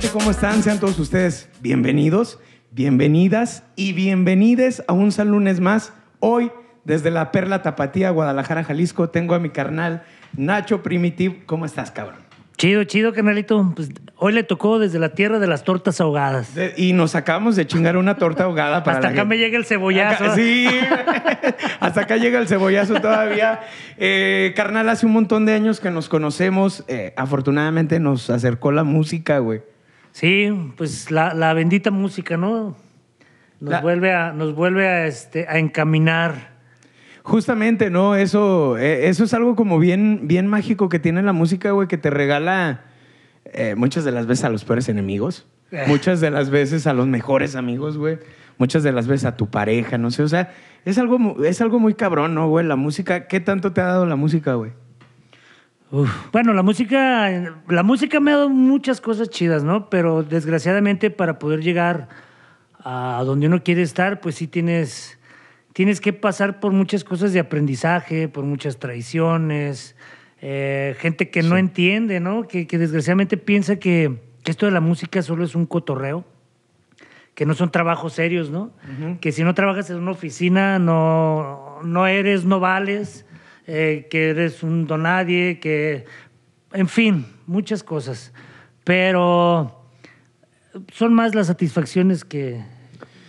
gente? ¿Cómo están? Sean todos ustedes bienvenidos, bienvenidas y bienvenides a un San Lunes más. Hoy, desde la Perla Tapatía, Guadalajara, Jalisco, tengo a mi carnal Nacho Primitive. ¿Cómo estás, cabrón? Chido, chido, carnalito. Pues hoy le tocó desde la tierra de las tortas ahogadas. De- y nos acabamos de chingar una torta ahogada para Hasta la acá gente. me llega el cebollazo. Acá- sí, hasta acá llega el cebollazo todavía. Eh, carnal, hace un montón de años que nos conocemos. Eh, afortunadamente nos acercó la música, güey. Sí, pues la, la bendita música, ¿no? Nos La- vuelve a, nos vuelve a, este, a encaminar. Justamente, ¿no? Eso, eh, eso es algo como bien, bien mágico que tiene la música, güey, que te regala eh, muchas de las veces a los peores enemigos, Eh. muchas de las veces a los mejores amigos, güey, muchas de las veces a tu pareja, no sé, o sea, es algo, es algo muy cabrón, ¿no, güey? La música, ¿qué tanto te ha dado la música, güey? Uf. Bueno, la música, la música me ha dado muchas cosas chidas, ¿no? Pero desgraciadamente para poder llegar a donde uno quiere estar, pues sí tienes, tienes que pasar por muchas cosas de aprendizaje, por muchas traiciones, eh, gente que no entiende, ¿no? Que, que desgraciadamente piensa que, que esto de la música solo es un cotorreo, que no son trabajos serios, ¿no? Que si no trabajas en una oficina no, no eres, no vales, eh, que eres un donadie, que, en fin, muchas cosas. Pero son más las satisfacciones que,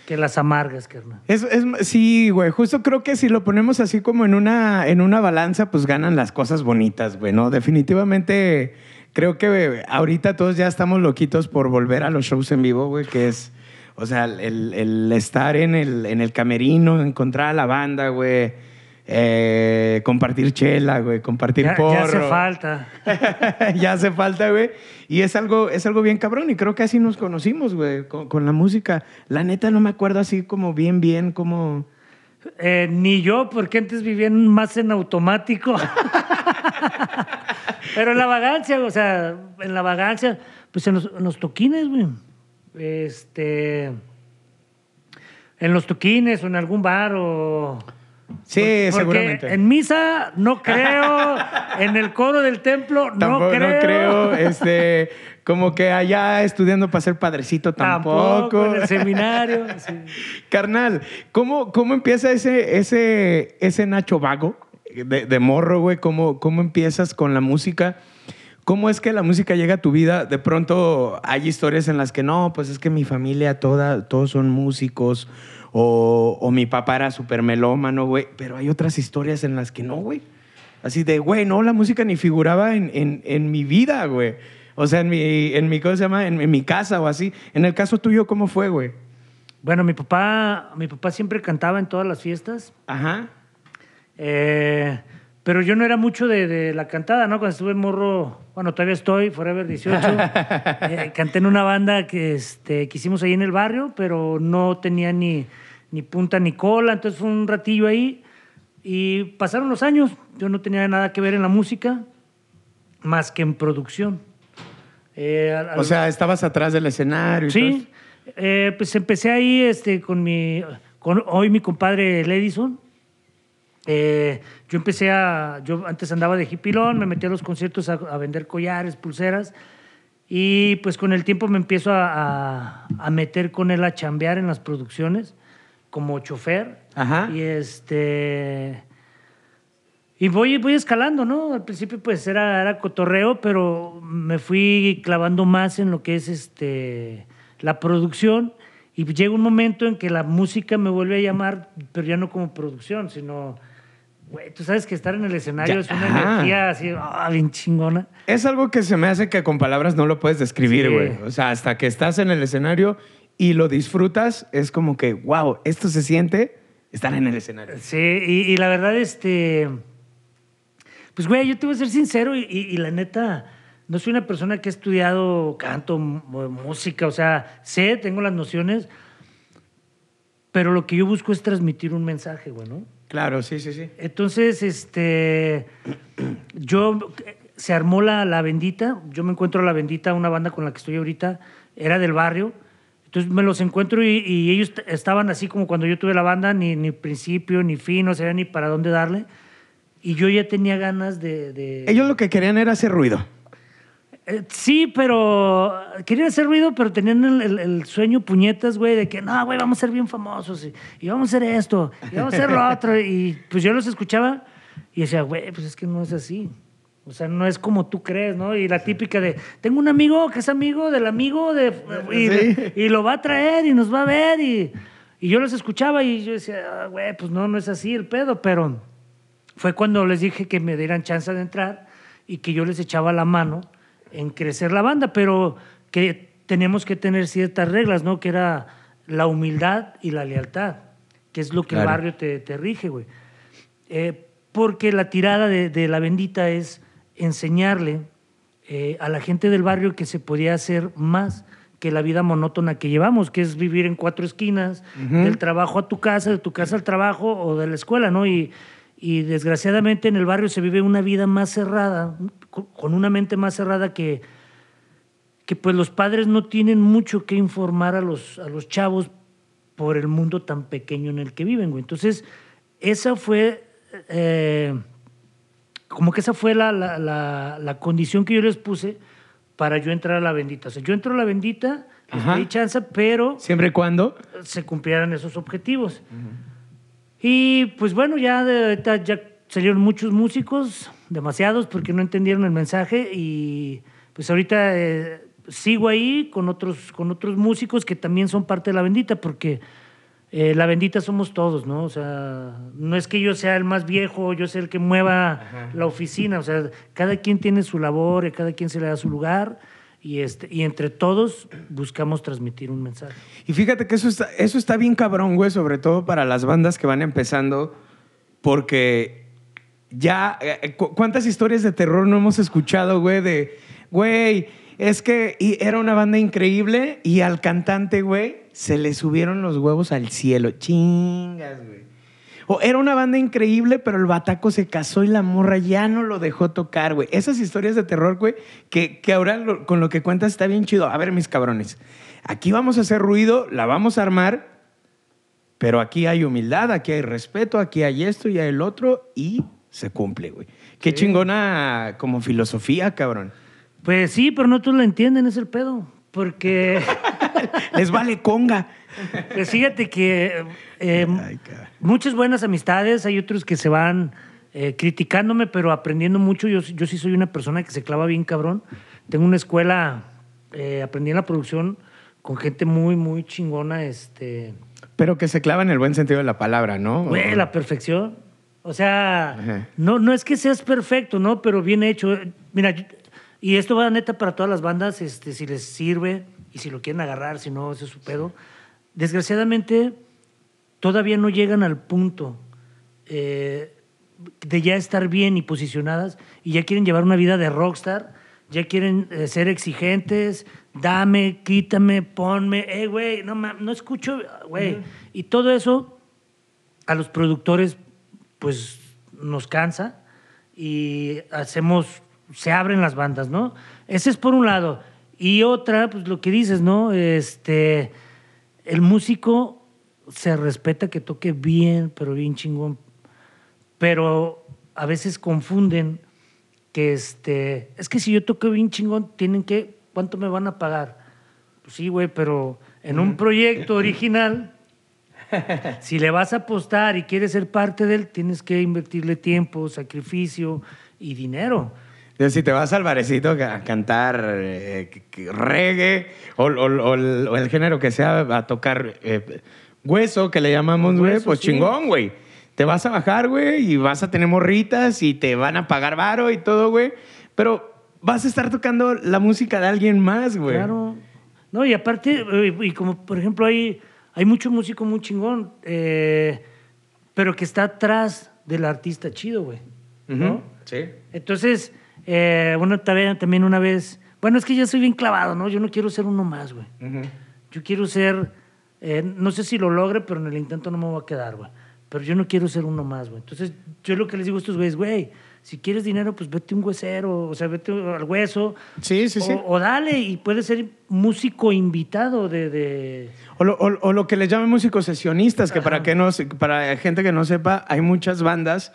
que las amargas, carnal. Es, es- sí, güey, justo creo que si lo ponemos así como en una, en una balanza, pues ganan las cosas bonitas, güey, ¿no? Definitivamente creo que ahorita todos ya estamos loquitos por volver a los shows en vivo, güey, que es, o sea, el, el estar en el, en el camerino, encontrar a la banda, güey, eh, compartir chela, güey, compartir Ya, porro. ya hace falta. ya hace falta, güey. Y es algo, es algo bien cabrón. Y creo que así nos conocimos, güey, con, con la música. La neta no me acuerdo así como bien, bien, como... Eh, ni yo, porque antes vivían más en automático. Pero en la vagancia, o sea, en la vagancia, pues en los, en los toquines, güey. Este. En los toquines o en algún bar o. Sí, Porque seguramente. En misa no creo, en el coro del templo no Tampoco, creo. no creo, este, como que allá estudiando para ser padrecito tampoco. en el seminario. sí. Carnal, ¿cómo, cómo empieza ese, ese, ese Nacho Vago de, de morro, güey? ¿Cómo, ¿Cómo empiezas con la música? ¿Cómo es que la música llega a tu vida? De pronto hay historias en las que no, pues es que mi familia toda, todos son músicos o, o mi papá era súper melómano, güey. Pero hay otras historias en las que no, güey. Así de, güey, no, la música ni figuraba en, en, en mi vida, güey. O sea, en mi, en mi, ¿cómo se llama? En, en mi casa o así. En el caso tuyo, ¿cómo fue, güey? Bueno, mi papá, mi papá siempre cantaba en todas las fiestas. Ajá. Eh, pero yo no era mucho de, de la cantada, ¿no? Cuando estuve en morro, bueno, todavía estoy, Forever 18. eh, canté en una banda que, este, que hicimos ahí en el barrio, pero no tenía ni, ni punta ni cola, entonces fue un ratillo ahí. Y pasaron los años, yo no tenía nada que ver en la música, más que en producción. Eh, al- O sea, estabas atrás del escenario y todo Sí, eh, pues empecé ahí este, con mi, con hoy mi compadre el Edison. Eh, yo empecé a, yo antes andaba de hipilón, me metí a los conciertos a, a vender collares, pulseras, y pues con el tiempo me empiezo a, a- a meter con él a chambear en las producciones como chofer. Ajá. Y este... Y voy, voy escalando, ¿no? Al principio pues era, era cotorreo, pero me fui clavando más en lo que es este, la producción y llega un momento en que la música me vuelve a llamar, pero ya no como producción, sino, güey, tú sabes que estar en el escenario Ya, es una ajá. energía así, ah, bien chingona. Es algo que se me hace que con palabras no lo puedes describir, Sí. güey. O sea, hasta que estás en el escenario y lo disfrutas, es como que, wow, esto se siente estar en el escenario. Sí, y, y la verdad, este. Pues, güey, yo te voy a ser sincero y, y- y la neta, no soy una persona que ha estudiado canto, música, o sea, sé, tengo las nociones, pero lo que yo busco es transmitir un mensaje, güey, ¿no? Claro, sí, sí, sí. Entonces, este, yo, se armó la, la bendita, yo me encuentro a la bendita, una banda con la que estoy ahorita, era del barrio, entonces me los encuentro y, y ellos estaban así como cuando yo tuve la banda, ni, ni principio, ni fin, no sabía ni para dónde darle, y yo ya tenía ganas de... de- Ellos lo que querían era hacer ruido. Eh, sí, pero querían hacer ruido, pero tenían el, el- el sueño puñetas, güey, de que no, güey, vamos a ser bien famosos y, y vamos a hacer esto y vamos a hacer lo otro. Y pues yo los escuchaba y decía, güey, pues es que no es así. O sea, no es como tú crees, ¿no? Y la típica de, tengo un amigo que es amigo del amigo de... Y, Sí. y lo va a traer y nos va a ver y, y yo los escuchaba y yo decía, "Ah, güey, pues no, no es así el pedo, pero fue cuando les dije que me dieran chance de entrar y que yo les echaba la mano en crecer la banda, pero que teníamos que tener ciertas reglas, ¿no? Que era la humildad y la lealtad, que es lo que Claro. el barrio te, te rige, güey. Eh, porque la tirada de, de la bendita es enseñarle eh, a la gente del barrio que se podía hacer más que la vida monótona que llevamos, que es vivir en cuatro esquinas, del trabajo a tu casa, de tu casa al trabajo o de la escuela, ¿no? Y, y desgraciadamente en el barrio se vive una vida más cerrada, con una mente más cerrada que, que pues los padres no tienen mucho que informar a los, a los chavos por el mundo tan pequeño en el que viven, güey. Entonces, esa fue, eh, como que esa fue la, la, la- la condición que yo les puse para yo entrar a la bendita. O sea, yo entro a la bendita, pedí chance, pero Siempre y cuando. se cumplieran esos objetivos. Y pues bueno, ya de ya salieron muchos músicos, demasiados, porque no entendieron el mensaje y pues ahorita eh, sigo ahí con otros, con otros músicos que también son parte de la bendita, porque eh, la bendita somos todos, ¿no? O sea, no es que yo sea el más viejo, yo sea el que mueva la oficina, o sea, cada quien tiene su labor, y cada quien se le da su lugar y, este, y entre todos buscamos transmitir un mensaje. Y fíjate que eso está, eso está bien cabrón, güey, sobre todo para las bandas que van empezando, porque ya, eh, cu- ¿cuántas historias de terror no hemos escuchado, güey? De, güey, es que y era una banda increíble y al cantante, güey, se le subieron los huevos al cielo. Chingas, güey. O era una banda increíble, pero el bataco se casó y la morra ya no lo dejó tocar, güey. Esas historias de terror, güey, que, que ahora con lo que cuentas está bien chido. A ver, mis cabrones, aquí vamos a hacer ruido, la vamos a armar, pero aquí hay humildad, aquí hay respeto, aquí hay esto y hay el otro y se cumple, güey. Qué chingona como filosofía, cabrón. Pues sí, pero no todos la entienden, es el pedo. Porque, Les vale conga. pues fíjate que eh, Ay, muchas buenas amistades, hay otros que se van eh, criticándome, pero aprendiendo mucho. Yo, yo sí soy una persona que se clava bien cabrón. Tengo una escuela, eh, aprendí en la producción con gente muy, muy chingona, este, Pero que se clava en el buen sentido de la palabra, ¿no? güey, la perfección. O sea, Ajá. no, no es que seas perfecto, ¿no? Pero bien hecho. Mira, y esto va neta para todas las bandas, este, si les sirve y si lo quieren agarrar, si no, ese es su pedo. Desgraciadamente, todavía no llegan al punto eh, de ya estar bien y posicionadas y ya quieren llevar una vida de rockstar, ya quieren eh, ser exigentes, dame, quítame, ponme, eh, güey, no, no escucho, güey. Y todo eso a los productores, pues nos cansa y hacemos, se abren las bandas, ¿no? Ese es por un lado. Y otra, pues lo que dices, ¿no? Este, el músico se respeta que toque bien, pero bien chingón. Pero a veces confunden que este, es que si yo toco bien chingón, tienen que, ¿cuánto me van a pagar? Pues sí, güey, pero en un proyecto original, si le vas a apostar y quieres ser parte de él, tienes que invertirle tiempo, sacrificio y dinero. Si te vas al barecito a cantar eh, reggae o, o- o el, o el género que sea, a tocar eh, hueso, que le llamamos, güey, pues sí. chingón, güey. Te vas a bajar, güey, y vas a tener morritas y te van a pagar varo y todo, güey. Pero vas a estar tocando la música de alguien más, güey. Claro. No, y aparte, eh, y como por ejemplo hay, hay mucho músico muy chingón, eh, pero que está atrás del artista chido, güey. ¿no? Sí. Entonces, eh, bueno, también, una vez, bueno, es que yo soy bien clavado, ¿no? Yo no quiero ser uno más, güey. Yo quiero ser, eh, no sé si lo logre, pero en el intento no me voy a quedar, güey. Pero yo no quiero ser uno más, güey. Entonces, yo lo que les digo a estos güeyes, güey, si quieres dinero, pues vete a un huesero, o sea, vete al hueso. Sí, sí, sí. O, o dale, y puedes ser músico invitado de... de- O lo, o- o lo que les llaman músicos sesionistas, que para, que no, para gente que no sepa, hay muchas bandas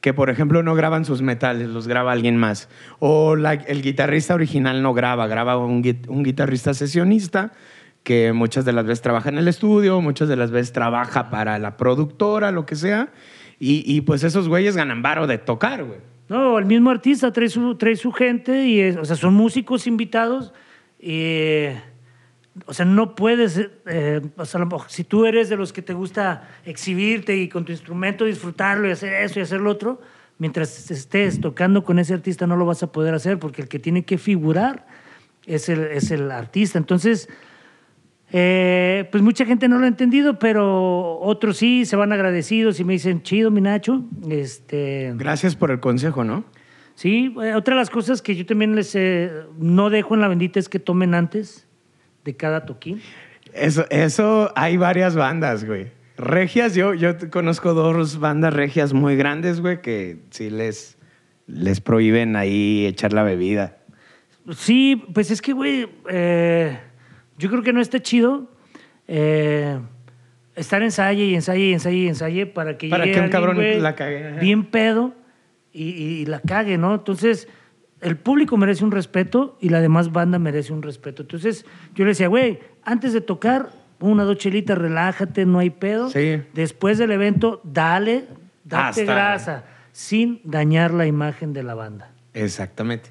que por ejemplo no graban sus metales, los graba alguien más. O la- el guitarrista original no graba, graba un, un guitarrista sesionista que muchas de las veces trabaja en el estudio, muchas de las veces trabaja para la productora, lo que sea. Y, y, pues esos güeyes ganan varo de tocar, güey. No, el mismo artista trae su, trae su gente y, es- o sea, son músicos invitados. y, o sea, no puedes, eh, o sea, si tú eres de los que te gusta exhibirte y con tu instrumento disfrutarlo y hacer eso y hacer lo otro, mientras estés tocando con ese artista no lo vas a poder hacer porque el que tiene que figurar es el, es el artista. Entonces, eh, pues mucha gente no lo ha entendido, pero otros sí se van agradecidos y me dicen, chido, mi Nacho. Este, Gracias por el consejo, ¿no? Sí, eh, otra de las cosas que yo también les eh, no dejo en la bendita es que tomen antes de cada toquín. Eso, eso hay varias bandas, güey. Regias, yo, yo conozco dos bandas regias muy grandes, güey, que sí les, les prohíben ahí echar la bebida. Sí, pues es que, güey, eh, yo creo que no está chido eh, estar ensaye y ensaye y ensaye y ensaye para que Para llegue que un alguien, cabrón güey, la cague, ajá. bien pedo y, y- y la cague, ¿no? Entonces, el público merece un respeto y la demás banda merece un respeto. Entonces, yo le decía, güey, antes de tocar, una, dos chelitas, relájate, no hay pedo. Sí. Después del evento, dale, date Hasta- grasa, sin dañar la imagen de la banda. Exactamente.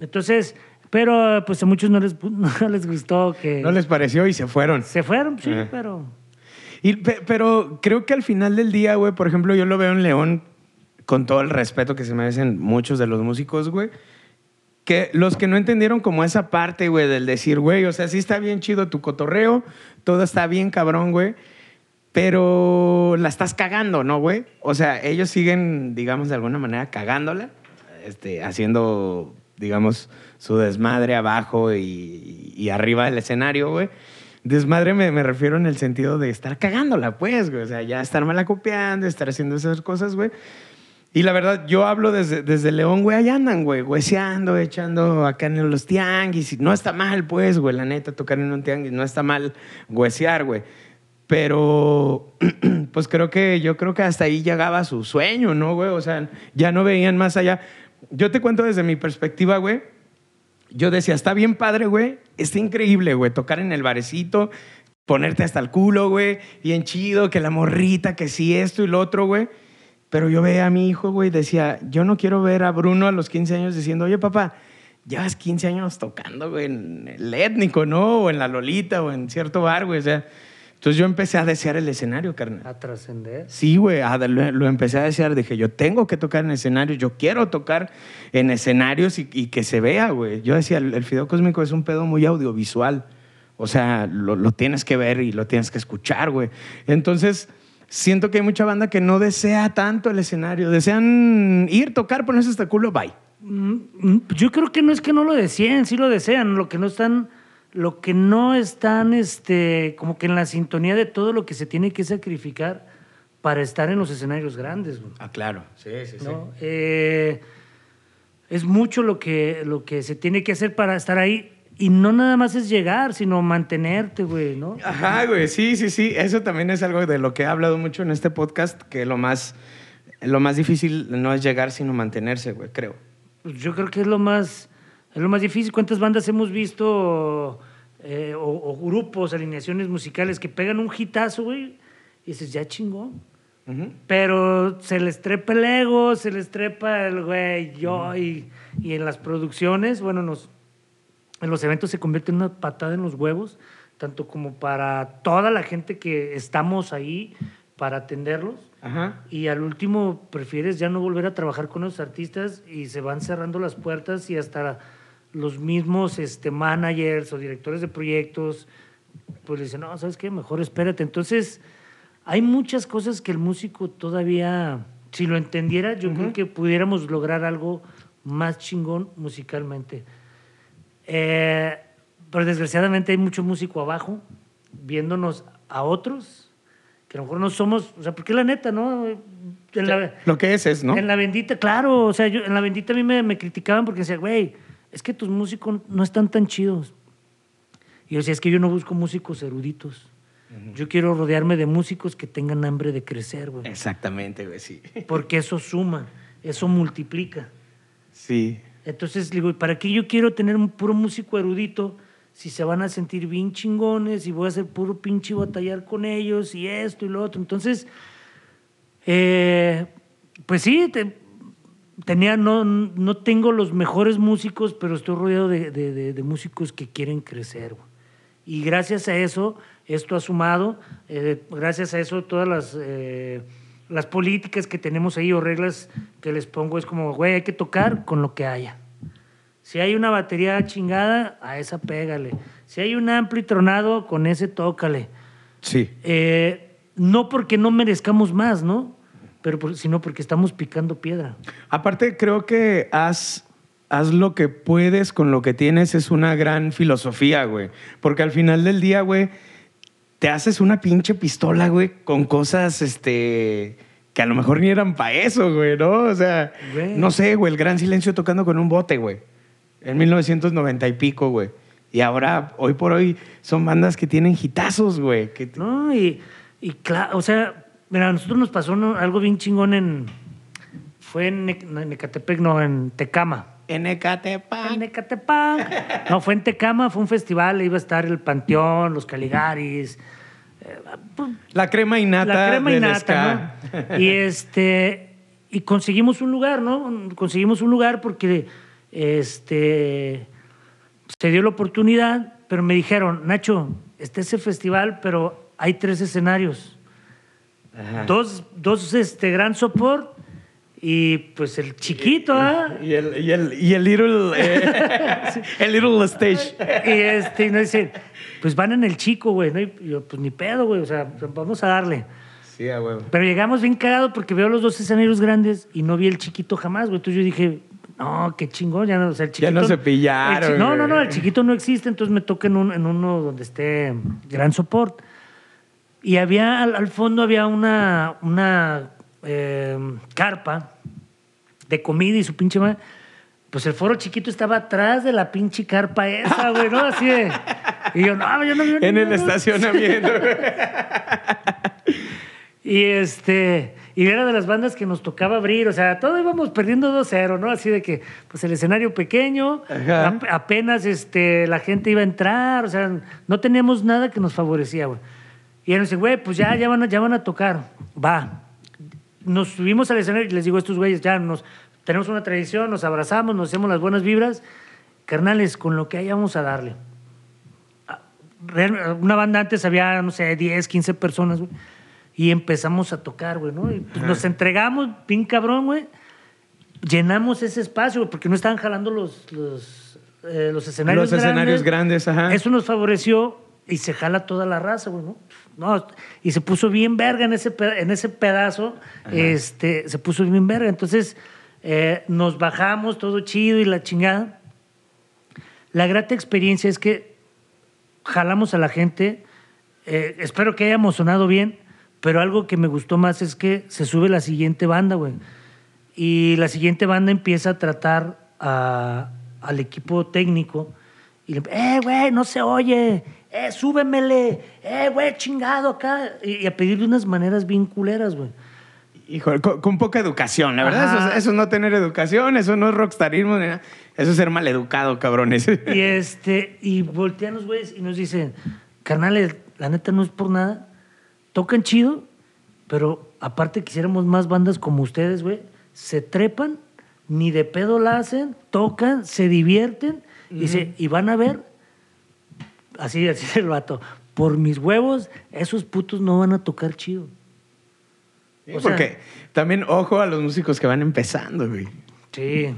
Entonces, pero pues a muchos no les, no les gustó que No les pareció y se fueron. se fueron, sí, Ajá. pero Y, pe- pero creo que al final del día, güey, por ejemplo, yo lo veo en León con todo el respeto que se merecen muchos de los músicos, güey. Que los que no entendieron como esa parte, güey, del decir, güey, o sea, sí está bien chido tu cotorreo, todo está bien cabrón, güey, pero la estás cagando, ¿no, güey? O sea, ellos siguen, digamos, de alguna manera cagándola, este, haciendo, digamos, su desmadre abajo y, y arriba del escenario, güey. Desmadre me, me refiero en el sentido de estar cagándola, pues, güey. O sea, ya estar malacopiando, estar haciendo esas cosas, güey. Y la verdad, yo hablo desde, desde León, güey, allá andan, güey, hueseando, echando acá en los tianguis. No está mal, pues, güey, la neta, tocar en un tianguis, no está mal huesear, güey. Pero, pues creo que, yo creo que hasta ahí llegaba su sueño, ¿no, güey? O sea, ya no veían más allá. Yo te cuento desde mi perspectiva, güey. Yo decía, está bien padre, güey. Está increíble, güey, tocar en el barecito, ponerte hasta el culo, güey, bien chido, que la morrita, que sí esto y lo otro, güey. Pero yo veía a mi hijo, güey, decía, yo no quiero ver a Bruno a los 15 años diciendo, oye, papá, llevas 15 años tocando, güey, en el étnico, ¿no? O en la Lolita, o en cierto bar, güey. O sea, entonces yo empecé a desear el escenario, carnal. a trascender. Sí, güey, lo, lo empecé a desear. Dije, yo tengo que tocar en escenarios, yo quiero tocar en escenarios y, y que se vea, güey. Yo decía, el, el Fideo Cósmico es un pedo muy audiovisual. O sea, lo, lo tienes que ver y lo tienes que escuchar, güey. Entonces, siento que hay mucha banda que no desea tanto el escenario. Desean ir, tocar, ponerse hasta culo, bye. Mm, mm, Yo creo que no es que no lo deseen, sí lo desean, lo que no están, lo que no están, este, como que en la sintonía de todo lo que se tiene que sacrificar para estar en los escenarios grandes, güey, Ah, claro. Sí, sí, ¿no? Eh, es mucho lo que, lo que se tiene que hacer para estar ahí y no nada más es llegar, sino mantenerte, güey, ¿no? Ajá, güey, sí, sí, sí. Eso también es algo de lo que he hablado mucho en este podcast, que lo más, lo más difícil no es llegar, sino mantenerse, güey, creo. Pues yo creo que es lo más, es lo más difícil. ¿Cuántas bandas hemos visto eh, o, o grupos, alineaciones musicales que pegan un hitazo, güey? Y dices, ya chingó. Ujú. Pero se les trepa el ego, se les trepa el güey, yo, y, y en las producciones, bueno, nos, en los eventos se convierte en una patada en los huevos, tanto como para toda la gente que estamos ahí para atenderlos. Ajá. Y al último prefieres ya no volver a trabajar con los artistas y se van cerrando las puertas y hasta los mismos este, managers o directores de proyectos pues le dicen, no, ¿sabes qué? Mejor espérate. Entonces, hay muchas cosas que el músico todavía, si lo entendiera, yo creo que pudiéramos lograr algo más chingón musicalmente. Eh, pero desgraciadamente hay mucho músico abajo viéndonos a otros que a lo mejor no somos, o sea, porque la neta, ¿no? En la, Lo que es es, ¿no? en la bendita, claro, o sea, yo, en la bendita a mí me, me criticaban porque decían, güey, es que tus músicos no están tan chidos. Y yo decía, es que yo no busco músicos eruditos. Yo quiero rodearme de músicos que tengan hambre de crecer, güey. Exactamente, güey, sí. Porque eso suma, eso multiplica. Sí. Entonces, digo, ¿para qué yo quiero tener un puro músico erudito si se van a sentir bien chingones y voy a hacer puro pinche batallar con ellos y esto y lo otro? Entonces, eh, pues sí, te- tenía, no, no tengo los mejores músicos, pero estoy rodeado de, de- de- de músicos que quieren crecer. güey. Y gracias a eso, esto ha sumado, eh, gracias a eso, todas las, eh, las políticas que tenemos ahí o reglas que les pongo es como, güey, hay que tocar con lo que haya. Si hay una batería chingada, a esa pégale. Si hay un ampli tronado, con ese tócale. Sí. Eh, no porque no merezcamos más, ¿no? Pero por- sino porque estamos picando piedra. Aparte, creo que haz, haz lo que puedes con lo que tienes es una gran filosofía, güey. Porque al final del día, güey, te haces una pinche pistola, güey, con cosas, este, que a lo mejor ni eran para eso, güey, ¿no? O sea, Güey. no sé, güey, el gran silencio tocando con un bote, güey. En 1990 y pico, güey. Y ahora, hoy por hoy, son bandas que tienen hitazos, güey. que ¿No? Y, y claro, o sea, mira, a nosotros nos pasó algo bien chingón en. Fue en, Ne- no, en Ecatepec, no, en Tecama. En Ecatepec. En Ecatepec. No, fue en Tecama, fue un festival, iba a estar el Panteón, los Caligaris. eh, La crema innata la crema innata. ¿no? Y este y conseguimos un lugar, ¿no? Conseguimos un lugar porque este se dio la oportunidad, pero me dijeron, Nacho, está ese festival, pero hay tres escenarios. Ajá. Dos, dos este, gran support y pues el chiquito, ¿ah? Y el, y el, y el little, eh, el little stage. Y este, y nos dicen, pues van en el chico, güey. ¿no? Y yo, pues ni pedo, güey. O sea, vamos a darle. Sí, a huevo. Pero llegamos bien cagados porque veo los dos escenarios grandes y no vi el chiquito jamás, güey. Entonces yo dije, no, qué chingón, ya no, o sea, el Ya chiquito. no se pillaron, no, no, no, el chiquito no existe, entonces me toca en, un- en uno donde esté gran support. Y había, al, al fondo había una, una eh, carpa de comida y su pinche madre. Pues el foro chiquito estaba atrás de la pinche carpa esa, güey, ¿no? Así de. Y yo, no, yo no vi En el ninguno". estacionamiento. Y este, y era de las bandas que nos tocaba abrir, o sea, todo íbamos perdiendo 2-0, ¿no? Así de que, pues el escenario pequeño, ap- apenas este, la gente iba a entrar, o sea, no teníamos nada que nos favorecía, güey. Y nos dice, güey, pues ya, ya van, a, ya van a tocar, va. Nos subimos al escenario y les digo a estos güeyes, ya nos, tenemos una tradición, nos abrazamos, nos hacemos las buenas vibras, carnales, con lo que haya vamos a darle. Real- una banda antes había, no sé, 10, 15 personas, güey. Y empezamos a tocar, güey, ¿no? Y pues nos entregamos, bien cabrón, güey. Llenamos ese espacio, güey, porque no estaban jalando los, los, eh, los escenarios Los escenarios grandes, ajá. Eso nos favoreció y se jala toda la raza, güey, ¿no? No, y se puso bien verga en ese, en ese pedazo, este, se puso bien verga. Entonces, eh, nos bajamos, todo chido y la chingada. La grata experiencia es que jalamos a la gente. eh, espero que hayamos sonado bien, pero algo que me gustó más es que se sube la siguiente banda, güey. Y la siguiente banda empieza a tratar a- al equipo técnico y le eh, güey, no se oye, eh, súbemele, eh, güey, chingado acá. Y, y a pedirle unas maneras bien culeras, güey. Híjole, con, con poca educación, la verdad. Eso, es- eso es no tener educación, eso no es rockstarismo, ni nada. eso es ser maleducado, cabrones. Y este, y voltean los güeyes y nos dicen, carnales, la neta no es por nada, tocan chido, pero aparte quisiéramos más bandas como ustedes, güey, se trepan, ni de pedo la hacen, tocan, se divierten, y, se- y van a ver, así, así es el vato, por mis huevos, esos putos no van a tocar chido. Sí, O sea- Porque también, ojo a los músicos que van empezando, güey. Sí.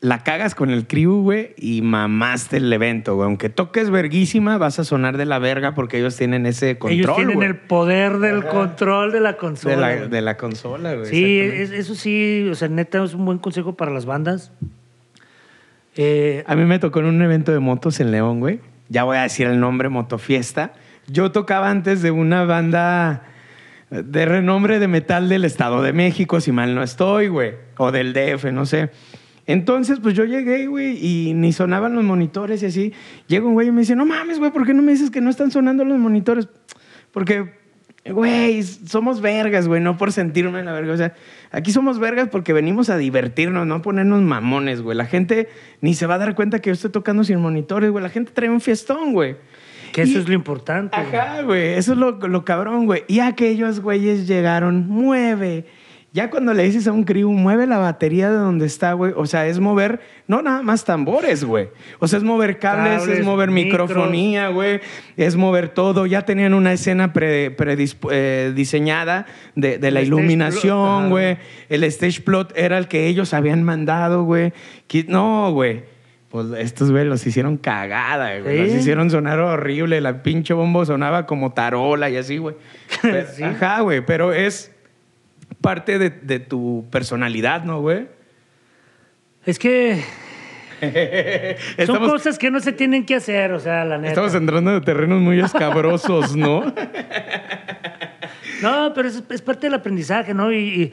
La cagas con el crew, güey, y mamaste el evento, güey. Aunque toques verguísima, vas a sonar de la verga porque ellos tienen ese control, Ellos tienen güey. el poder del control de la consola. de, la, güey. de la consola, güey. Sí, es- eso sí, o sea, neta es un buen consejo para las bandas. Eh, A mí me tocó en un evento de motos en León, güey. Ya voy a decir el nombre, Motofiesta. Yo tocaba antes de una banda de renombre de metal del Estado de México, si mal no estoy, güey. O del DF, no sé. Entonces, pues yo llegué, güey, y ni sonaban los monitores y así. Llega un güey y me dice, no mames, güey, ¿por qué no me dices que no están sonando los monitores? Porque, güey, somos vergas, güey, no por sentirme en la verga. O sea, aquí somos vergas porque venimos a divertirnos, no a ponernos mamones, güey. La gente ni se va a dar cuenta que yo estoy tocando sin monitores, güey. La gente trae un fiestón, güey. Que eso Y- es lo importante. Ajá, güey. Eso es lo, lo cabrón, güey. Y aquellos güeyes llegaron, mueve. Ya cuando le dices a un crew, mueve la batería de donde está, güey. O sea, es mover, no nada más tambores, güey. O sea, es mover cables, Cables, es mover micros. microfonía, güey. Es mover todo. Ya tenían una escena pre- predisp- eh, diseñada de, de la El iluminación, güey. El stage plot era el que ellos habían mandado, güey. No, güey. Pues estos güey los hicieron cagada, güey. Sí. Los hicieron sonar horrible. La pinche bombo sonaba como tarola y así, güey. Sí. Ajá, güey. Pero es parte de, de tu personalidad, ¿no, güey? Es que son cosas que no se tienen que hacer, o sea, la neta. estamos entrando de terrenos muy escabrosos, ¿no? No, pero es, es parte del aprendizaje, ¿no? Y, y,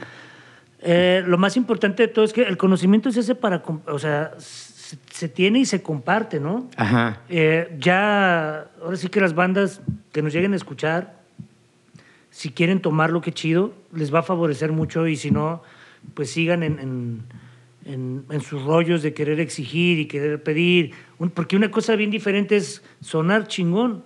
eh, lo más importante de todo es que el conocimiento se hace para, o sea, se, se tiene y se comparte, ¿no? Ajá. Eh, ya, ahora sí que las bandas que nos lleguen a escuchar, si quieren tomarlo, qué chido, les va a favorecer mucho y si no, pues sigan en, en, en- en sus rollos de querer exigir y querer pedir. Un- porque una cosa bien diferente es sonar chingón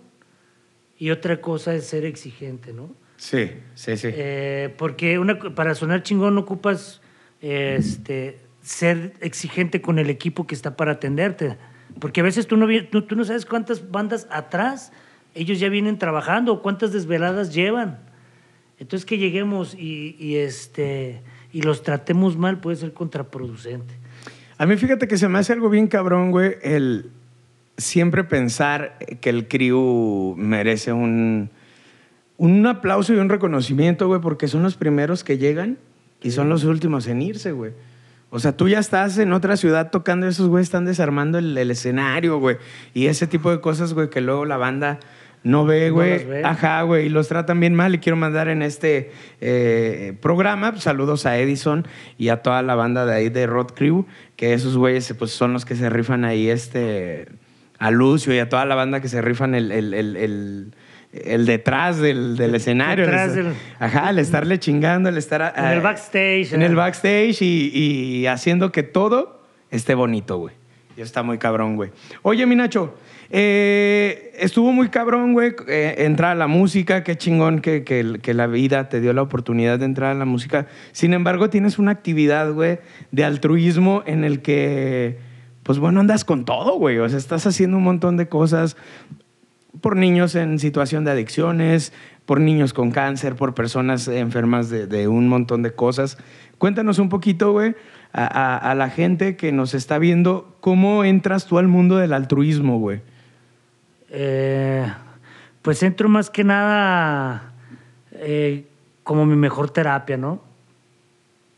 y otra cosa es ser exigente, ¿no? Sí, sí, sí. Eh, porque una, para sonar chingón no ocupas este, ser exigente con el equipo que está para atenderte. Porque a veces tú no, tú, no sabes cuántas bandas atrás ellos ya vienen trabajando cuántas desveladas llevan. Entonces que lleguemos y, este, y los tratemos mal puede ser contraproducente. A mí fíjate que se me hace algo bien cabrón, güey, el siempre pensar que el crew merece un, un aplauso y un reconocimiento, güey, porque son los primeros que llegan y son los últimos en irse, güey. O sea, tú ya estás en otra ciudad tocando, esos güey están desarmando el, el escenario, güey. Y ese tipo de cosas, güey, que luego la banda no ve, güey. Ajá, güey, y los tratan bien mal. Y quiero mandar en este eh, programa pues, saludos a Edison y a toda la banda de ahí de Rod Crew, que esos güeyes pues, son los que se rifan ahí, este, a Lucio y a toda la banda que se rifan el, el, el, el- el detrás del, del escenario. Detrás del- Ajá, el estarle chingando, el estar... En el backstage. En ¿eh? el backstage y, y haciendo que todo esté bonito, güey. Y está muy cabrón, güey. Oye, mi Nacho, eh, estuvo muy cabrón, güey, eh, entrar a la música. Qué chingón que, que- que la vida te dio la oportunidad de entrar a la música. Sin embargo, tienes una actividad, güey, de altruismo en el que, pues bueno, andas con todo, güey. O sea, estás haciendo un montón de cosas por niños en situación de adicciones, por niños con cáncer, por personas enfermas de, un montón de cosas. Cuéntanos un poquito, güey, a- a la gente que nos está viendo, ¿cómo entras tú al mundo del altruismo, güey? Eh, pues entro más que nada eh, como mi mejor terapia, ¿no?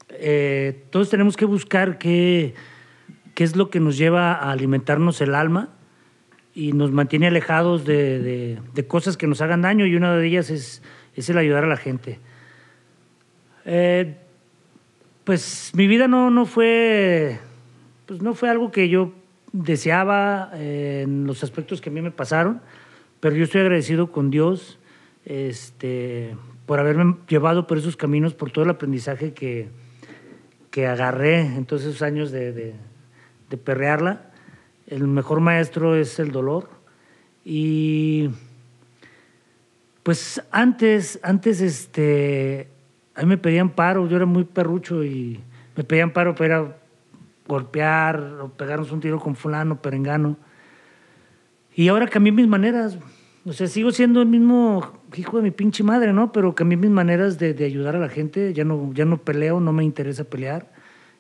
Eh, todos tenemos que buscar qué, qué es lo que nos lleva a alimentarnos el alma y nos mantiene alejados de, de- cosas que nos hagan daño y una de ellas es, es el ayudar a la gente. Pues mi vida no, no fue pues no fue algo que yo deseaba eh, en los aspectos que a mí me pasaron, pero yo estoy agradecido con Dios este, por haberme llevado por esos caminos, por todo el aprendizaje que, que agarré en todos esos años de, de, perrearla. El mejor maestro es el dolor. Y pues antes, antes este, a mí me pedían paro, yo era muy perrucho y me pedían paro para ir a golpear o pegarnos un tiro con fulano, perengano. Y ahora cambié mis maneras. O sea, sigo siendo el mismo hijo de mi pinche madre, ¿no? Pero cambié mis maneras de, de ayudar a la gente. Ya no, ya no peleo, no me interesa pelear.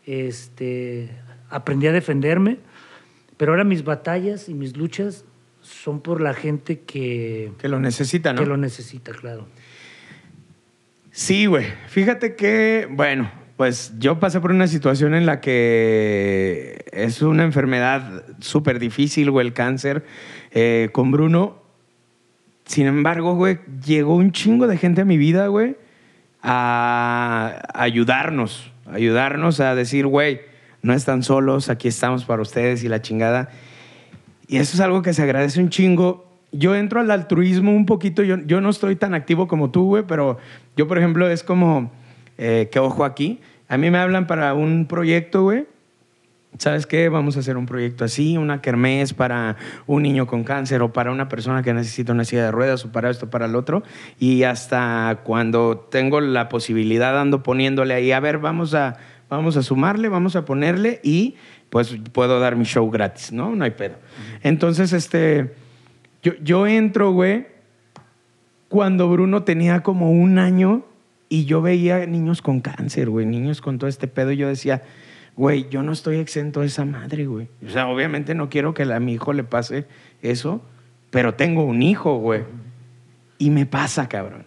Este, aprendí a defenderme. Pero ahora mis batallas y mis luchas son por la gente que, Que lo necesita, ¿no? que lo necesita, claro. Sí, güey. Fíjate que, bueno, pues yo pasé por una situación en la que es una enfermedad súper difícil, güey, el cáncer, eh, con Bruno. Sin embargo, güey, llegó un chingo de gente a mi vida, güey, a ayudarnos, ayudarnos a decir, güey, no están solos, aquí estamos para ustedes y la chingada. Y eso es algo que se agradece un chingo. Yo entro al altruismo un poquito, yo, yo no estoy tan activo como tú, güey, pero yo, por ejemplo, es como, eh, que ojo aquí, a mí me hablan para un proyecto, güey, ¿sabes qué? Vamos a hacer un proyecto así, una kermés para un niño con cáncer o para una persona que necesita una silla de ruedas o para esto, para el otro. Y hasta cuando tengo la posibilidad ando poniéndole ahí, a ver, vamos a, vamos a sumarle, vamos a ponerle y pues puedo dar mi show gratis, ¿no? No hay pedo. Entonces, este, yo, yo entro, güey, cuando Bruno tenía como un año y yo veía niños con cáncer, güey, niños con todo este pedo y yo decía güey, yo no estoy exento de esa madre, güey. O sea, obviamente no quiero que a mi hijo le pase eso, pero tengo un hijo, güey. Y me pasa, cabrón.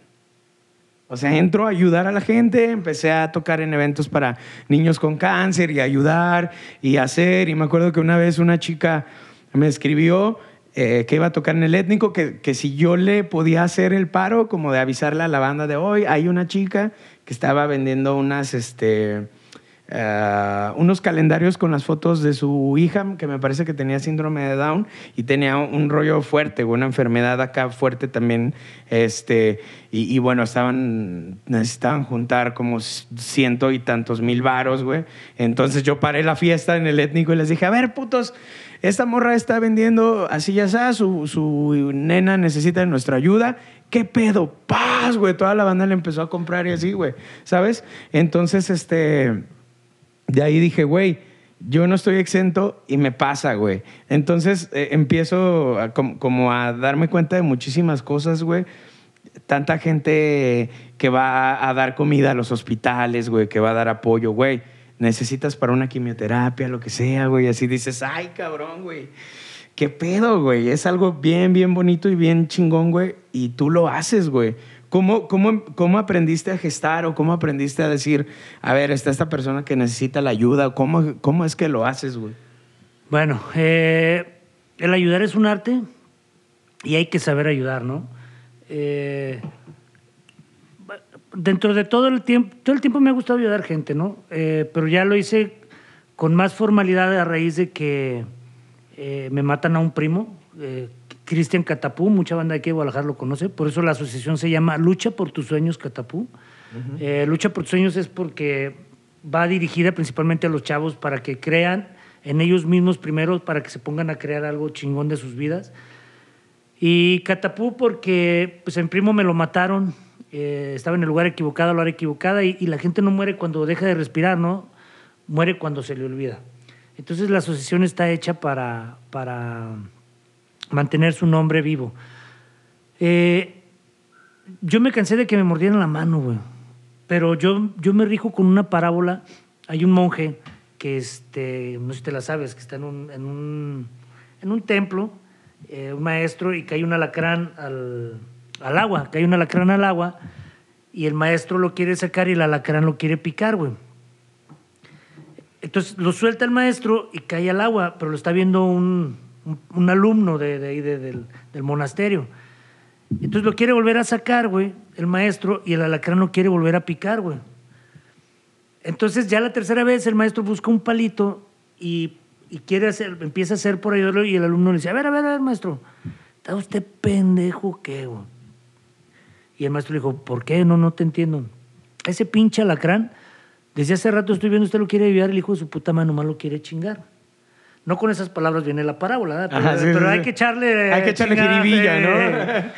O sea, entro a ayudar a la gente, empecé a tocar en eventos para niños con cáncer y ayudar y hacer. Y me acuerdo que una vez una chica me escribió eh, que iba a tocar en el étnico, que, que si yo le podía hacer el paro, como de avisarle a la banda de hoy, hay una chica que estaba vendiendo unas, este, eh, unos calendarios con las fotos de su hija, que me parece que tenía síndrome de Down y tenía un rollo fuerte, una enfermedad acá fuerte también. Este, y, bueno, estaban, necesitaban juntar como ciento y tantos mil varos, güey. Entonces yo paré la fiesta en el étnico y les dije, a ver, putos, esta morra está vendiendo así ya está, su, su nena necesita nuestra ayuda. ¿Qué pedo? Paz, güey. Toda la banda le empezó a comprar y así, güey. ¿Sabes? Entonces, este de ahí dije, güey, yo no estoy exento y me pasa, güey. Entonces eh, empiezo como, a darme cuenta de muchísimas cosas, güey. Tanta gente que va a, dar comida a los hospitales, güey, que va a dar apoyo, güey. Necesitas para una quimioterapia, lo que sea, güey. Así dices, ay, cabrón, güey. ¿Qué pedo, güey? Es algo bien, bien bonito y bien chingón, güey. Y tú lo haces, güey. ¿Cómo, cómo, cómo aprendiste a gestar o cómo aprendiste a decir, a ver, está esta persona que necesita la ayuda? ¿Cómo, cómo es que lo haces, güey? Bueno, eh, el ayudar es un arte y hay que saber ayudar, ¿no? Eh, dentro de todo el tiempo, todo el tiempo me ha gustado ayudar gente, ¿no? Eh, pero ya lo hice con más formalidad a raíz de que me matan a un primo Cristian Catapú, mucha banda de aquí de Guadalajara lo conoce, por eso la asociación se llama Lucha por tus sueños Catapú. Eh, Lucha por tus sueños es porque va dirigida principalmente a los chavos para que crean en ellos mismos primero, para que se pongan a crear algo chingón de sus vidas. Y Catapú porque pues en primo me lo mataron, eh, estaba en el lugar equivocado, la hora equivocada, y, la gente no muere cuando deja de respirar, ¿no? Muere cuando se le olvida. Entonces la asociación está hecha para, para mantener su nombre vivo. Eh, yo me cansé de que me mordieran la mano, güey. Pero yo, yo me rijo con una parábola. Hay un monje que, este, no sé si te la sabes, que está en un, en un, en un templo, eh, un maestro, y cae un alacrán al, al agua, cae un alacrán al agua, y el maestro lo quiere sacar y el alacrán lo quiere picar, güey. Entonces lo suelta el maestro y cae al agua, pero lo está viendo un, un, alumno de, ahí del, monasterio. Entonces lo quiere volver a sacar, güey, el maestro, y el alacrán lo quiere volver a picar, güey. Entonces ya la tercera vez el maestro busca un palito y, quiere hacer, empieza a hacer por ayudarlo y el alumno le dice, a ver, a ver, a ver, maestro, ¿está usted pendejo qué, güey? Y el maestro le dijo, ¿por qué? No, no te entiendo. Ese pinche alacrán, desde hace rato estoy viendo, usted lo quiere ayudar, el hijo de su puta mano nomás lo quiere chingar. No con esas palabras viene la parábola, pero, hay que echarle. Hay que echarle jiribilla, ¿no?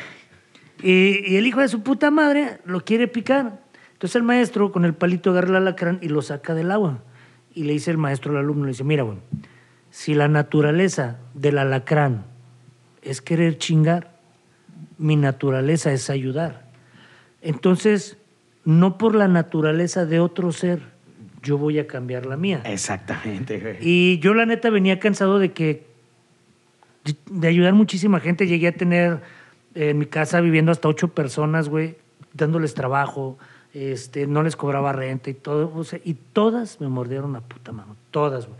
y, el hijo de su puta madre lo quiere picar. Entonces el maestro con el palito agarra el alacrán y lo saca del agua. Y le dice el maestro al alumno, le dice, mira, bueno, si la naturaleza del alacrán es querer chingar, mi naturaleza es ayudar. Entonces, no por la naturaleza de otro ser, yo voy a cambiar la mía. Exactamente, güey. Y yo la neta venía cansado de que, de ayudar muchísima gente, llegué a tener en mi casa viviendo hasta ocho personas, güey, dándoles trabajo, este, no les cobraba renta y todo, y todas me mordieron la puta mano, todas, güey.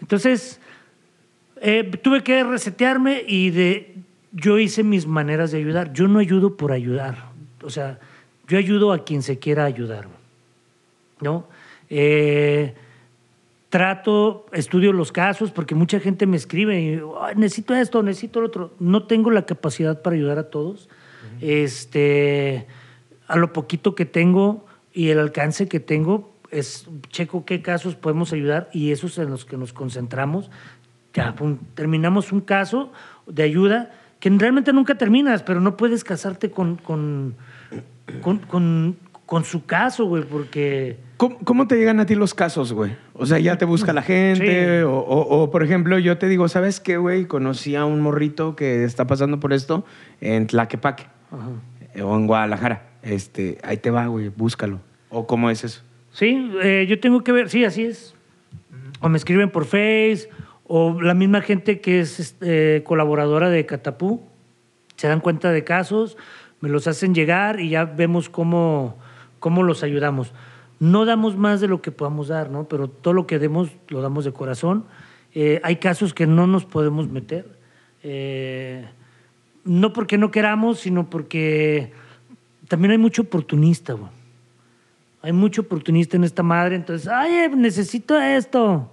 Entonces, eh, tuve que resetearme y de, yo hice mis maneras de ayudar. Yo no ayudo por ayudar, o sea, yo ayudo a quien se quiera ayudar, ¿no? Eh, trato, estudio los casos, porque mucha gente me escribe, y, "Ay, necesito esto, necesito lo otro. No tengo la capacidad para ayudar a todos. Este, a lo poquito que tengo y el alcance que tengo, es checo qué casos podemos ayudar y esos en los que nos concentramos. Ya, pum, terminamos un caso de ayuda que realmente nunca terminas, pero no puedes casarte con, con, con, con- con su caso, güey, porque... ¿Cómo, cómo te llegan a ti los casos, güey? O sea, ya te busca la gente. Sí. O, o- o, por ejemplo, yo te digo, ¿sabes qué, güey? Conocí a un morrito que está pasando por esto en Tlaquepaque Ajá. o en Guadalajara. Este, ahí te va, güey, búscalo. ¿O cómo es eso? Sí, eh, yo tengo que ver, sí, así es. O me escriben por Face, o la misma gente que es este, colaboradora de Catapú, se dan cuenta de casos, me los hacen llegar y ya vemos cómo, cómo los ayudamos. No damos más de lo que podamos dar, ¿no? Pero todo lo que demos lo damos de corazón. Eh, hay casos que no nos podemos meter. Eh, no porque no queramos, sino porque también hay mucho oportunista, güey. Hay mucho oportunista en esta madre, entonces, ay, necesito esto.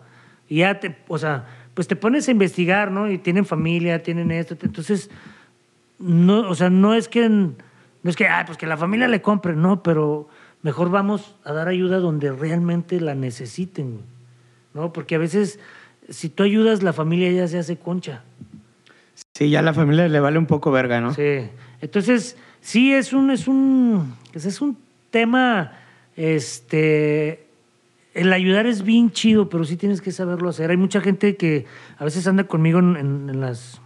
Y ya te, o sea, pues te pones a investigar, ¿no? Y tienen familia, tienen esto. Entonces, no, o sea, no es que, no es que, ay, pues que la familia le compre, no, pero mejor vamos a dar ayuda donde realmente la necesiten, ¿no? Porque a veces, si tú ayudas, la familia ya se hace concha. Sí, ya a la familia le vale un poco verga, ¿no? Sí. Entonces, sí, es un, es un, pues es un tema, este, el ayudar es bien chido, pero sí tienes que saberlo hacer. Hay mucha gente que a veces anda conmigo en, en- en las,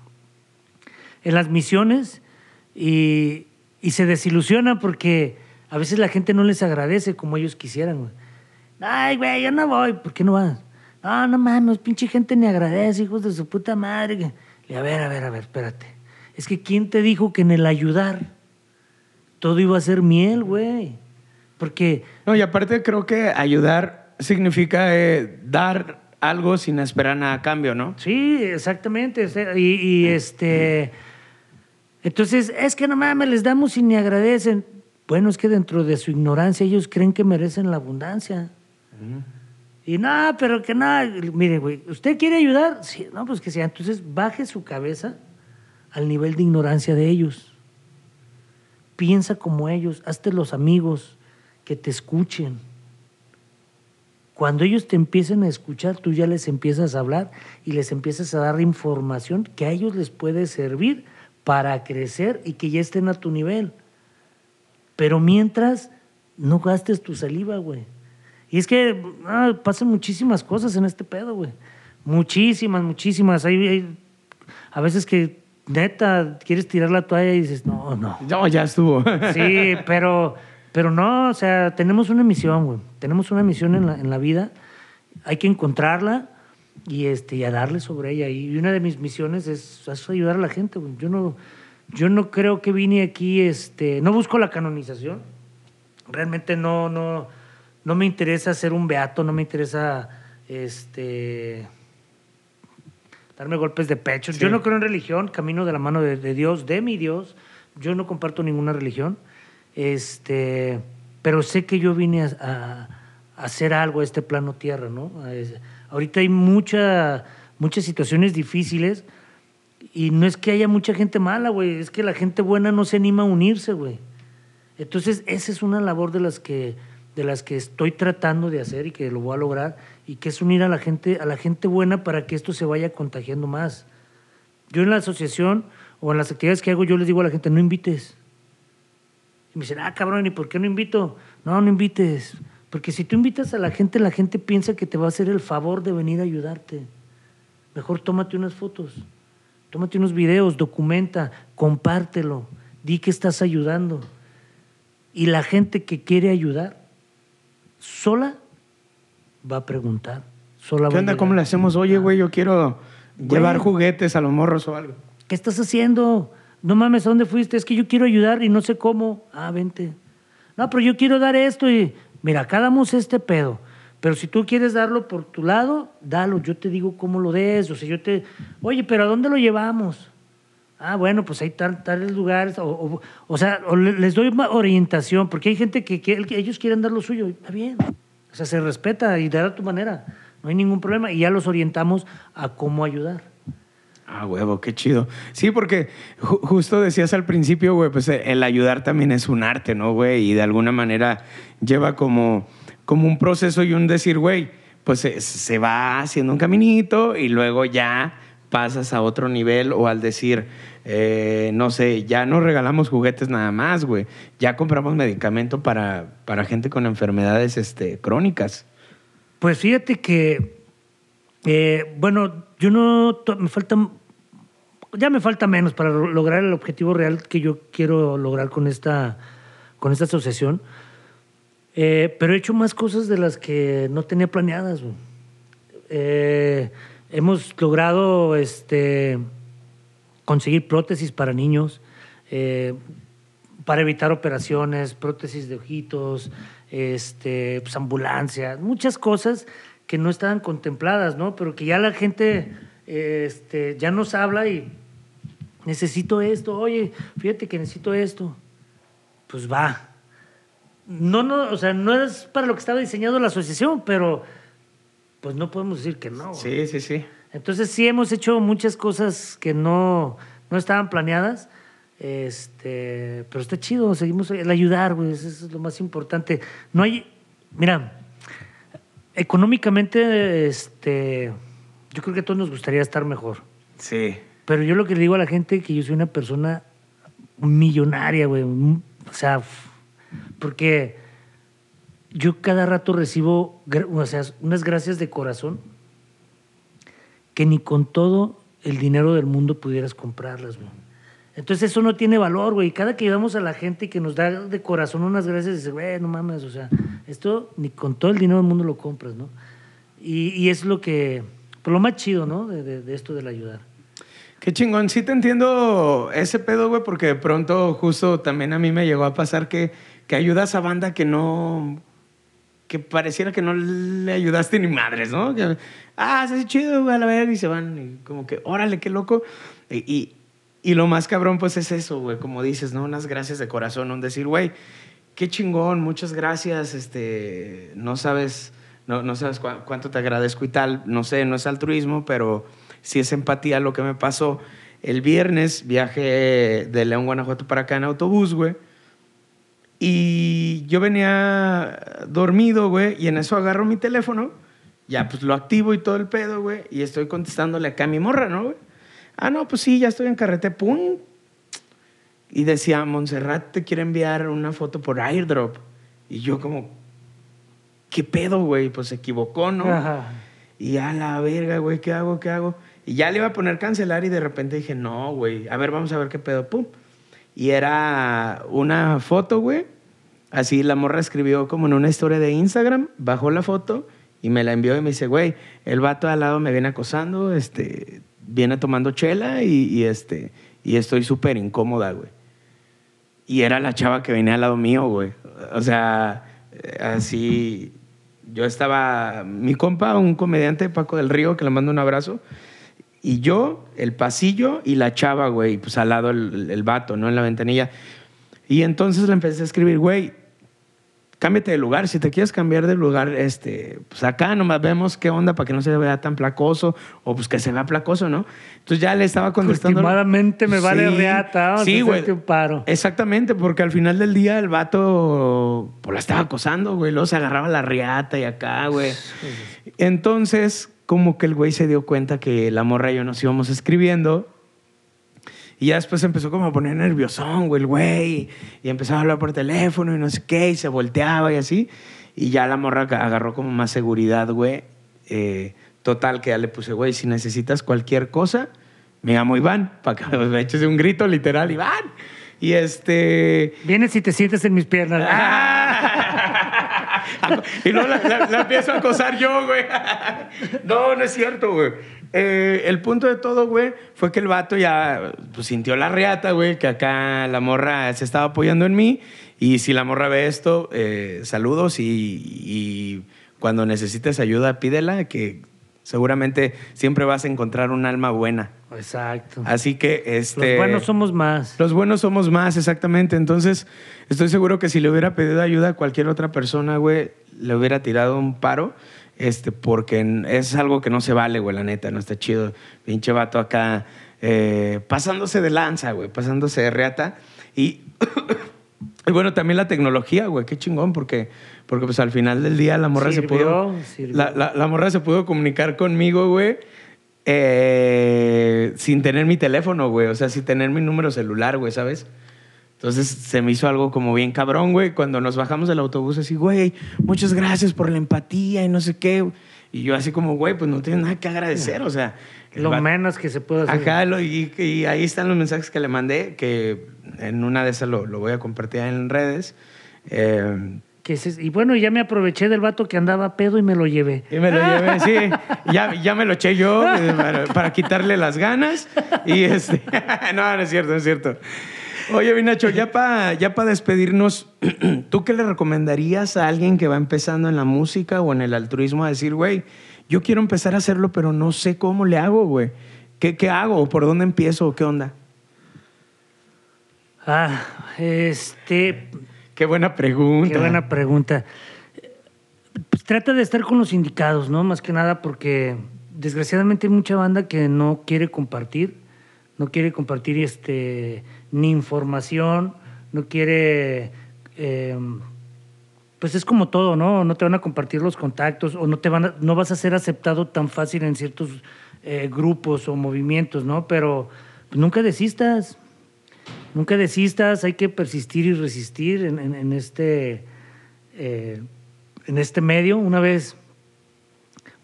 en las misiones y, y se desilusiona porque a veces la gente no les agradece como ellos quisieran, güey. Ay, güey, yo no voy. ¿Por qué no vas? No, no mames, pinche gente ni agradece, hijos de su puta madre. A ver, a ver, a ver, espérate. Es que ¿quién te dijo que en el ayudar todo iba a ser miel, güey? Porque No, y aparte creo que ayudar significa eh, dar algo sin esperar nada a cambio, ¿no? Sí, exactamente. y, este. Entonces, es que no mames, les damos y ni agradecen. Bueno, es que dentro de su ignorancia ellos creen que merecen la abundancia. Y no, pero que no. Mire, güey, ¿usted quiere ayudar? Sí, no, pues que sea. Entonces, baje su cabeza al nivel de ignorancia de ellos. Piensa como ellos, hazte los amigos que te escuchen. Cuando ellos te empiecen a escuchar, tú ya les empiezas a hablar y les empiezas a dar información que a ellos les puede servir para crecer y que ya estén a tu nivel. Pero mientras, no gastes tu saliva, güey. Y es que ah, pasan muchísimas cosas en este pedo, güey. Muchísimas, muchísimas. Hay, hay- a veces que neta quieres tirar la toalla y dices, no, no. No, ya estuvo. Sí, pero, pero no, o sea, tenemos una misión, güey. Tenemos una misión en la, en la vida. Hay que encontrarla y, este, y a darle sobre ella. Y una de mis misiones es, es ayudar a la gente. Yo no, yo no creo que vine aquí, este, no busco la canonización. Realmente no, no, no me interesa ser un beato, no me interesa, este, darme golpes de pecho. Yo no creo en religión, camino de la mano de, de Dios, de mi Dios. Yo no comparto ninguna religión. Este, pero sé que yo vine a, a- a hacer algo a este plano tierra, ¿no? A ahorita hay mucha, muchas situaciones difíciles y no es que haya mucha gente mala, güey, es que la gente buena no se anima a unirse, güey. Entonces, esa es una labor de las que de las que estoy tratando de hacer y que lo voy a lograr y que es unir a la gente a la gente buena para que esto se vaya contagiando más. Yo en la asociación o en las actividades que hago yo les digo a la gente, no invites. Y me dicen, "Ah, cabrón, ¿y por qué no invito?" No, no invites, porque si tú invitas a la gente, la gente piensa que te va a hacer el favor de venir a ayudarte. Mejor tómate unas fotos, tómate unos videos, documenta, compártelo, di que estás ayudando. Y la gente que quiere ayudar, sola va a preguntar. Sola ¿Qué onda? ¿Cómo le hacemos? Oye, güey, yo quiero Güey. llevar juguetes a los morros o algo. ¿Qué estás haciendo? No mames, ¿a dónde fuiste? Es que yo quiero ayudar y no sé cómo. Ah, vente. No, pero yo quiero dar esto y mira, acá damos este pedo. Pero si tú quieres darlo por tu lado, dalo. Yo te digo cómo lo des. O sea, yo te. Oye, pero ¿a dónde lo llevamos? Ah, bueno, pues hay tal, tales lugares. O, o- o sea, o le- les doy más orientación, porque hay gente que ellos quieren dar lo suyo. Está bien. O sea, se respeta y dar a tu manera. No hay ningún problema y ya los orientamos a cómo ayudar. Ah, huevo, qué chido. Sí, porque ju- justo decías al principio, güey, pues eh, el ayudar también es un arte, ¿no, güey? Y de alguna manera lleva como, como un proceso y un decir, güey, pues se, se va haciendo un caminito y luego ya pasas a otro nivel o al decir, eh, no sé, ya no regalamos juguetes nada más, güey. Ya compramos medicamento para, para gente con enfermedades este, crónicas. Pues fíjate que, eh, bueno, yo no, me falta, ya me falta menos para lo- lograr el objetivo real que yo quiero lograr con esta, con esta asociación. Eh, pero he hecho más cosas de las que no tenía planeadas. Eh, hemos logrado este, conseguir prótesis para niños, eh, para evitar operaciones, prótesis de ojitos, este, pues, ambulancias, muchas cosas que no estaban contempladas, ¿no? Pero que ya la gente este, ya nos habla y necesito esto, oye, fíjate que necesito esto. Pues va. No, no, o sea, no es para lo que estaba diseñado la asociación, pero pues no podemos decir que no. Sí, sí, sí. Entonces sí hemos hecho muchas cosas que no, no estaban planeadas. Este, pero está chido, seguimos el ayudar, güey, eso es lo más importante. No hay, mira, económicamente, este, yo creo que a todos nos gustaría estar mejor. Sí. Pero yo lo que le digo a la gente es que yo soy una persona millonaria, güey. O sea, porque yo cada rato recibo o sea, unas gracias de corazón que ni con todo el dinero del mundo pudieras comprarlas, güey. Entonces eso no tiene valor, güey. Cada que llevamos a la gente que nos da de corazón unas gracias, dice, güey, no mames, o sea, esto ni con todo el dinero del mundo lo compras, ¿no? Y, y es lo que, por lo más chido, ¿no? De, de- de esto del ayudar. Qué chingón, sí te entiendo ese pedo, güey, porque de pronto justo también a mí me llegó a pasar que, que ayudas a banda que no, que pareciera que no le ayudaste ni madres, ¿no? Que, ah, se hace chido, güey, a la verga, y se van, y como que, órale, qué loco. Y, y, y lo más cabrón, pues es eso, güey, como dices, ¿no? Unas gracias de corazón, un decir, güey, qué chingón, muchas gracias, este, no sabes, no, sabes cuá- cuánto te agradezco y tal, no sé, no es altruismo, pero sí es empatía lo que me pasó. El viernes viajé de León, Guanajuato para acá en autobús, güey. Y yo venía dormido, güey, y en eso agarro mi teléfono, ya pues lo activo y todo el pedo, güey, y estoy contestándole acá a mi morra, ¿no, güey? Ah, no, pues sí, ya estoy en carrete, pum. Y decía, Montserrat te quiere enviar una foto por airdrop. Y yo como, ¿qué pedo, güey? Pues se equivocó, ¿no? Ajá. Y a la verga, güey, ¿qué hago? ¿Qué hago? Y ya le iba a poner cancelar y de repente dije, no, güey, a ver, vamos a ver qué pedo, pum. Y era una foto, güey. Así la morra escribió como en una historia de Instagram, bajó la foto y me la envió y me dice, güey, el vato de al lado me viene acosando, este, viene tomando chela y, y, este, y estoy súper incómoda, güey. Y era la chava que venía al lado mío, güey. O sea, así. Yo estaba. Mi compa, un comediante, Paco del Río, que le mando un abrazo. Y yo, el pasillo y la chava, güey. Pues al lado el, el vato, ¿no? En la ventanilla. Y entonces le empecé a escribir, güey, cámbiate de lugar. Si te quieres cambiar de lugar, este, pues acá nomás vemos qué onda para que no se vea tan placoso. O pues que se vea placoso, ¿no? Entonces ya le estaba contestando. Últimamente me vale Sí, reata, Sí, güey. paro. Exactamente, porque al final del día el vato pues, la estaba acosando, güey. Luego se agarraba la riata y acá, güey. Entonces, como que el güey se dio cuenta que la morra y yo nos íbamos escribiendo. Y ya después empezó como a poner nerviosón, güey, el güey. Y empezaba a hablar por teléfono y no sé qué, y se volteaba y así. Y ya la morra aga- agarró como más seguridad, güey. Eh, total, que ya le puse, güey, si necesitas cualquier cosa, me llamo Iván, para que me eches un grito literal, Iván. Y este... Vienes y te sientes en mis piernas. Ah. y luego la, la- la empiezo a acosar yo, güey. no, no es cierto, güey. Eh, el punto de todo, güey, fue que el vato ya pues, sintió la reata, güey, que acá la morra se estaba apoyando en mí. Y si la morra ve esto, eh, saludos y, y cuando necesites ayuda, pídela, que seguramente siempre vas a encontrar un alma buena. Exacto. Así que, este... Los buenos somos más. Los buenos somos más, exactamente. Entonces, estoy seguro que si le hubiera pedido ayuda a cualquier otra persona, güey, le hubiera tirado un paro. Este, porque es algo que no se vale, güey, la neta, no está chido. Pinche vato acá eh, pasándose de lanza, güey, pasándose de reata. Y, y bueno, también la tecnología, güey, qué chingón, porque, porque pues al final del día la morra se pudo... La, la, la, morra se pudo comunicar conmigo, güey. Eh, sin tener mi teléfono, güey. O sea, sin tener mi número celular, güey, ¿sabes? Entonces se me hizo algo como bien cabrón, güey. Cuando nos bajamos del autobús, así, güey, muchas gracias por la empatía y no sé qué. Y yo así como, güey, pues no tienes nada que agradecer, o sea... Lo menos que se puede hacer. Ajá, y, ahí están los mensajes que le mandé, que en una de esas lo, voy a compartir en redes. Eh, y bueno, ya me aproveché del vato que andaba pedo y me lo llevé. Y me lo llevé, sí. Ya, ya me lo eché yo eh, para, quitarle las ganas. Y este... no, no es cierto, no es cierto. Oye, Vinacho, ya para ya despedirnos, ¿tú qué le recomendarías a alguien que va empezando en la música o en el altruismo a decir, güey, yo quiero empezar a hacerlo, pero no sé cómo le hago, güey? ¿Qué, ¿Qué hago? ¿Por dónde empiezo? ¿Qué onda? Ah, este... Qué buena pregunta. Qué buena pregunta. Pues trata de estar con los indicados, ¿no? Más que nada porque desgraciadamente hay mucha banda que no quiere compartir, no quiere compartir este ni información, no quiere... Em, pues es como todo, ¿no? No te van a compartir los contactos o no, te van no vas a ser aceptado tan fácil en ciertos eh, grupos o movimientos, ¿no? Pero pues, nunca desistas, nunca desistas, hay que persistir y resistir en, este, eh, en este medio. Una vez,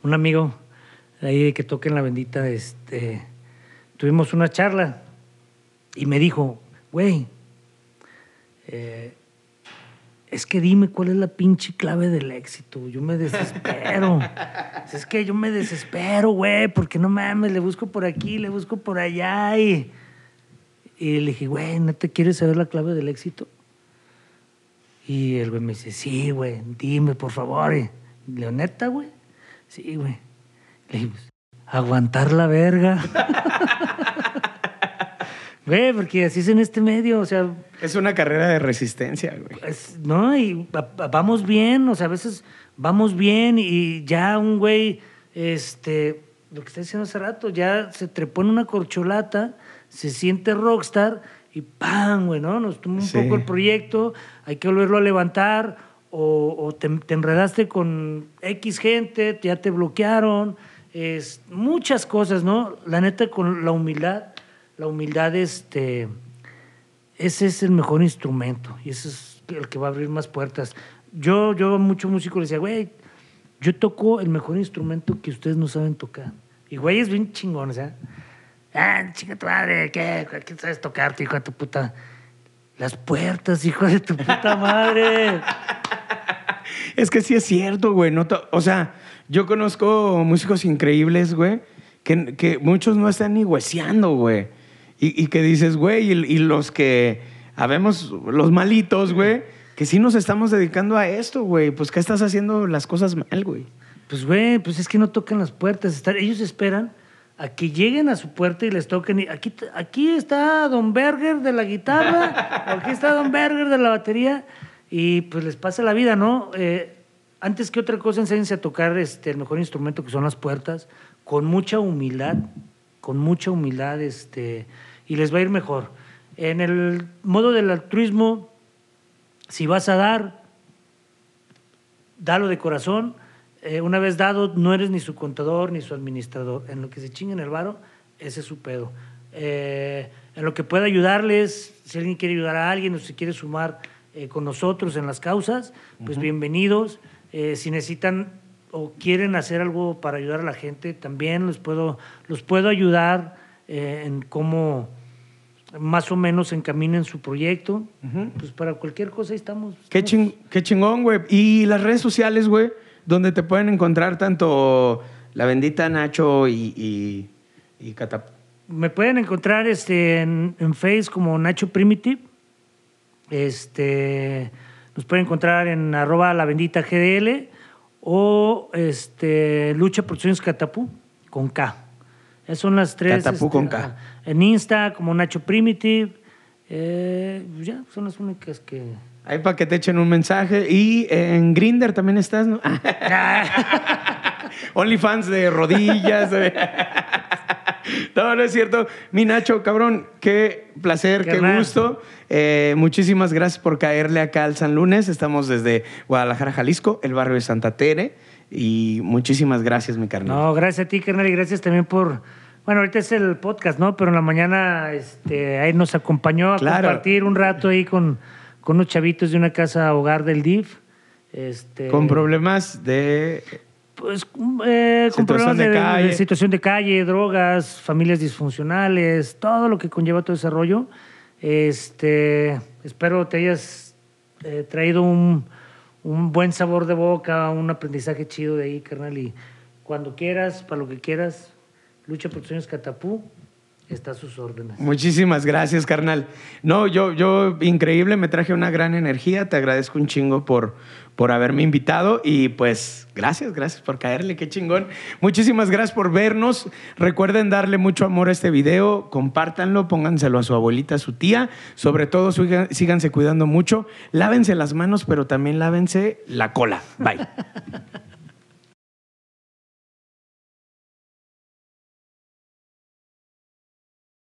un amigo ahí que toca en la bendita, este, tuvimos una charla y me dijo, güey, eh, es que dime cuál es la pinche clave del éxito. Yo me desespero. es que yo me desespero, güey, porque no mames, le busco por aquí, le busco por allá. Y, y le dije, güey, ¿no te quieres saber la clave del éxito? Y el güey me dice, sí, güey, dime, por favor. Y le neta, güey. Sí, güey. Le dije, aguantar la verga. Güey, porque así es en este medio, o sea... Es una carrera de resistencia, güey. No, y vamos bien, o sea, a veces vamos bien y ya un güey, este, lo que está diciendo hace rato, ya se trepó en una corcholata, se siente rockstar y ¡pam! güey, ¿no? Nos tomó un poco el proyecto, hay que volverlo a levantar o, te, enredaste con X gente, ya te bloquearon, es, muchas cosas, ¿no? La neta, con la humildad la humildad, este, ese es el mejor instrumento y ese es el que va a abrir más puertas. Yo, yo a muchos músicos les decía, güey, yo toco el mejor instrumento que ustedes no saben tocar. Y güey, es bien chingón, o sea, ah, chinga tu madre, ¿qué? ¿Qué sabes tocar, hijo de tu puta? Las puertas, hijo de tu puta madre. es que sí es cierto, güey. No o sea, yo conozco músicos increíbles, güey, que, que muchos no están ni hueseando, güey. Y, que dices, güey, y, los que habemos, los malitos, güey, que sí nos estamos dedicando a esto, güey, pues ¿qué estás haciendo las cosas mal, güey? Pues, güey, pues es que no tocan las puertas. ellos esperan a que lleguen a su puerta y les toquen. Y aquí, aquí está Don Berger de la guitarra, aquí está Don Berger de la batería, y pues les pasa la vida, ¿no? Eh, antes que otra cosa, enséñense a tocar este, el mejor instrumento que son las puertas, con mucha humildad, con mucha humildad, este y les va a ir mejor. En el modo del altruismo, si vas a dar, dalo de corazón. Eh, una vez dado, no eres ni su contador ni su administrador. En lo que se chinga en el varo, ese es su pedo. Eh, en lo que pueda ayudarles, si alguien quiere ayudar a alguien o si quiere sumar eh, con nosotros en las causas, pues bienvenidos. si necesitan o quieren hacer algo para ayudar a la gente, también los puedo, los puedo ayudar eh, en cómo más o menos encaminen su proyecto. Pues para cualquier cosa estamos. Qué, qué chingón, güey. Y las redes sociales, güey, donde te pueden encontrar tanto la bendita Nacho y, y, Catap. Me pueden encontrar este, en, en Face como Nacho Primitive. Este, nos pueden encontrar en arroba la bendita GDL o este, Lucha Producciones Catapú con K. Son las tres. Con este, K. En Insta, como Nacho Primitive. Eh, ya, son las únicas que. Ahí para que te echen un mensaje. Y en Grinder también estás, ¿no? OnlyFans de rodillas. no, no es cierto. Mi Nacho, cabrón, qué placer, qué, gusto. Eh, muchísimas gracias por caerle acá al San Lunes. Estamos desde Guadalajara, Jalisco, el barrio de Santa Tere. Y muchísimas gracias, mi carnal. No, gracias a ti, carnal, y gracias también por. Bueno, ahorita es el podcast, ¿no? Pero en la mañana este, ahí nos acompañó a compartir un rato ahí con, con unos chavitos de una casa hogar del DIF. Este, con problemas de pues eh, con problemas de, situación de calle, drogas, familias disfuncionales, todo lo que conlleva todo ese rollo. Este, espero te hayas eh, traído un, un, buen sabor de boca, un aprendizaje chido de ahí, carnal. Y cuando quieras, para lo que quieras, lucha por tus sueños Catapú está a sus órdenes. Muchísimas gracias, carnal. No, yo, yo, increíble, me traje una gran energía. Te agradezco un chingo por, por haberme invitado y pues gracias, gracias por caerle, qué chingón. Muchísimas gracias por vernos. Recuerden darle mucho amor a este video, compártanlo, pónganselo a su abuelita, a su tía. Sobre todo, síganse cuidando mucho. Lávense las manos, pero también lávense la cola. Bye.